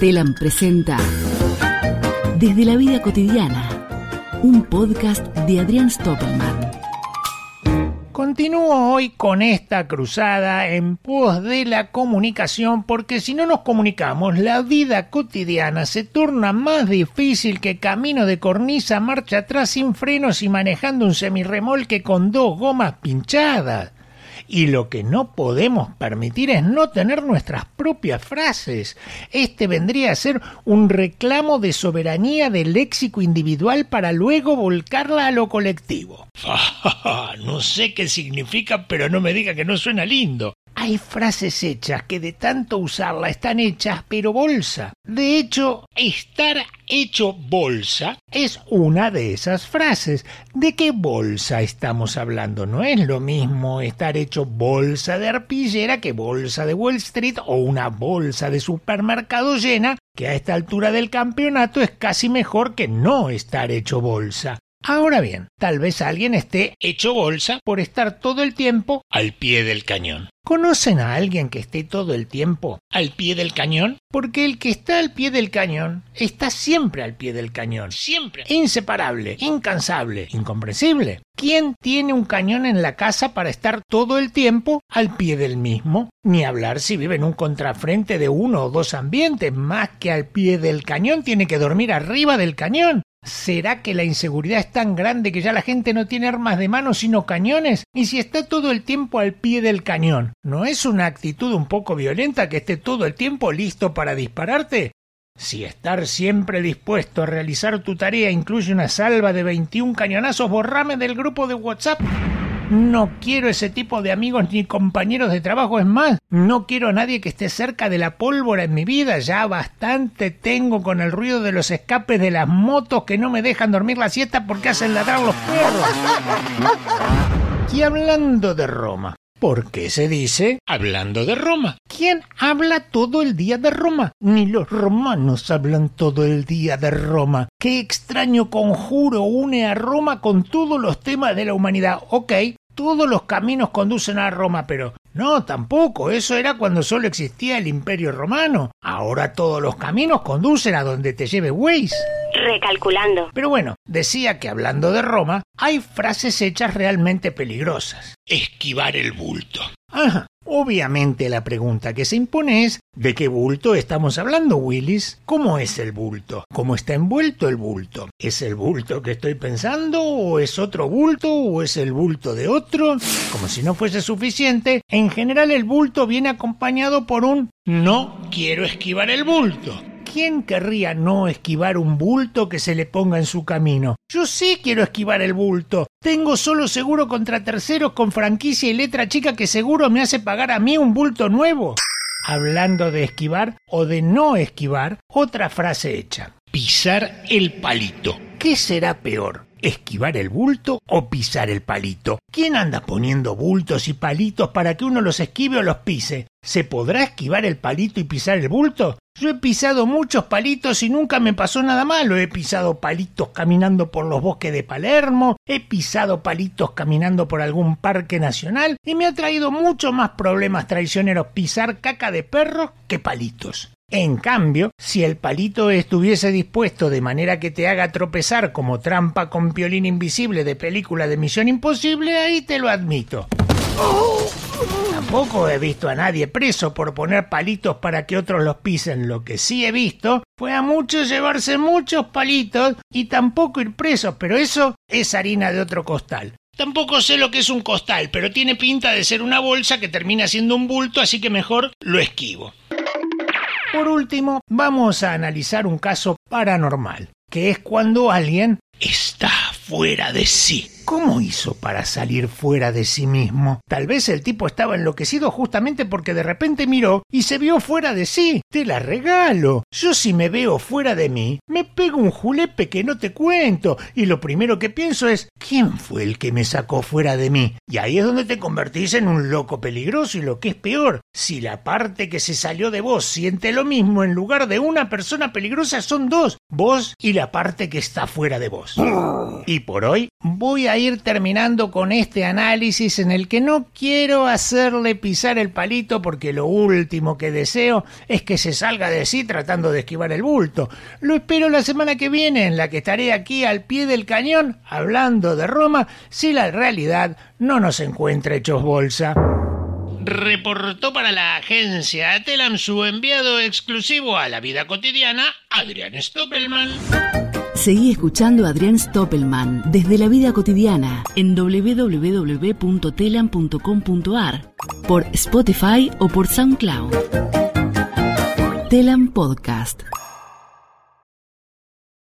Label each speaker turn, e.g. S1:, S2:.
S1: Telam presenta Desde la vida cotidiana, un podcast de Adrián Stoppelman.
S2: Continúo hoy con esta cruzada en pos de la comunicación porque si no nos comunicamos la vida cotidiana se torna más difícil que camino de cornisa marcha atrás sin frenos y manejando un semirremolque con dos gomas pinchadas. Y lo que no podemos permitir es no tener nuestras propias frases. Este vendría a ser un reclamo de soberanía del léxico individual para luego volcarla a lo colectivo. no sé qué significa, pero no me diga que no suena lindo. Hay frases hechas que de tanto usarla están hechas pero bolsa. De hecho, estar hecho bolsa es una de esas frases. ¿De qué bolsa estamos hablando? No es lo mismo estar hecho bolsa de arpillera que bolsa de Wall Street o una bolsa de supermercado llena, que a esta altura del campeonato es casi mejor que no estar hecho bolsa. Ahora bien, tal vez alguien esté hecho bolsa por estar todo el tiempo al pie del cañón. ¿Conocen a alguien que esté todo el tiempo al pie del cañón? Porque el que está al pie del cañón está siempre al pie del cañón. Siempre. Inseparable, incansable, incomprensible. ¿Quién tiene un cañón en la casa para estar todo el tiempo al pie del mismo? Ni hablar si vive en un contrafrente de uno o dos ambientes, más que al pie del cañón tiene que dormir arriba del cañón. ¿Será que la inseguridad es tan grande que ya la gente no tiene armas de mano sino cañones? Y si está todo el tiempo al pie del cañón, ¿no es una actitud un poco violenta que esté todo el tiempo listo para dispararte? Si estar siempre dispuesto a realizar tu tarea incluye una salva de 21 cañonazos, borrame del grupo de WhatsApp. No quiero ese tipo de amigos ni compañeros de trabajo. Es más, no quiero a nadie que esté cerca de la pólvora en mi vida. Ya bastante tengo con el ruido de los escapes de las motos que no me dejan dormir la siesta porque hacen ladrar los perros. Y hablando de Roma, ¿Por qué se dice hablando de Roma? ¿Quién habla todo el día de Roma? Ni los romanos hablan todo el día de Roma. Qué extraño conjuro une a Roma con todos los temas de la humanidad. Ok, todos los caminos conducen a Roma, pero no, tampoco, eso era cuando solo existía el imperio romano. Ahora todos los caminos conducen a donde te lleve Waze.
S3: Recalculando.
S2: Pero bueno, decía que hablando de Roma, hay frases hechas realmente peligrosas. Esquivar el bulto. Ajá. Obviamente la pregunta que se impone es ¿de qué bulto estamos hablando, Willis? ¿Cómo es el bulto? ¿Cómo está envuelto el bulto? ¿Es el bulto que estoy pensando o es otro bulto o es el bulto de otro? Como si no fuese suficiente, en general el bulto viene acompañado por un no quiero esquivar el bulto. ¿Quién querría no esquivar un bulto que se le ponga en su camino? Yo sí quiero esquivar el bulto. Tengo solo seguro contra terceros con franquicia y letra chica que seguro me hace pagar a mí un bulto nuevo. Hablando de esquivar o de no esquivar, otra frase hecha. Pisar el palito. ¿Qué será peor? ¿Esquivar el bulto o pisar el palito? ¿Quién anda poniendo bultos y palitos para que uno los esquive o los pise? ¿Se podrá esquivar el palito y pisar el bulto? Yo he pisado muchos palitos y nunca me pasó nada malo. He pisado palitos caminando por los bosques de Palermo, he pisado palitos caminando por algún parque nacional y me ha traído mucho más problemas traicioneros pisar caca de perro que palitos. En cambio, si el palito estuviese dispuesto de manera que te haga tropezar como trampa con piolín invisible de película de Misión Imposible, ahí te lo admito. Tampoco he visto a nadie preso por poner palitos para que otros los pisen. Lo que sí he visto fue a muchos llevarse muchos palitos y tampoco ir presos, pero eso es harina de otro costal. Tampoco sé lo que es un costal, pero tiene pinta de ser una bolsa que termina siendo un bulto, así que mejor lo esquivo. Por último, vamos a analizar un caso paranormal, que es cuando alguien está fuera de sí. ¿Cómo hizo para salir fuera de sí mismo? Tal vez el tipo estaba enloquecido justamente porque de repente miró y se vio fuera de sí. Te la regalo. Yo si me veo fuera de mí, me pego un julepe que no te cuento. Y lo primero que pienso es, ¿quién fue el que me sacó fuera de mí? Y ahí es donde te convertís en un loco peligroso y lo que es peor, si la parte que se salió de vos siente lo mismo en lugar de una persona peligrosa son dos, vos y la parte que está fuera de vos. Y por hoy voy a ir terminando con este análisis en el que no quiero hacerle pisar el palito porque lo último que deseo es que se salga de sí tratando de esquivar el bulto. Lo espero la semana que viene en la que estaré aquí al pie del cañón hablando de Roma si la realidad no nos encuentra hechos bolsa. Reportó para la agencia Telam su enviado exclusivo a la vida cotidiana, Adrián Stoppelman.
S1: Seguí escuchando a Adrián Stoppelman desde la vida cotidiana en www.telam.com.ar por Spotify o por SoundCloud. Telam Podcast.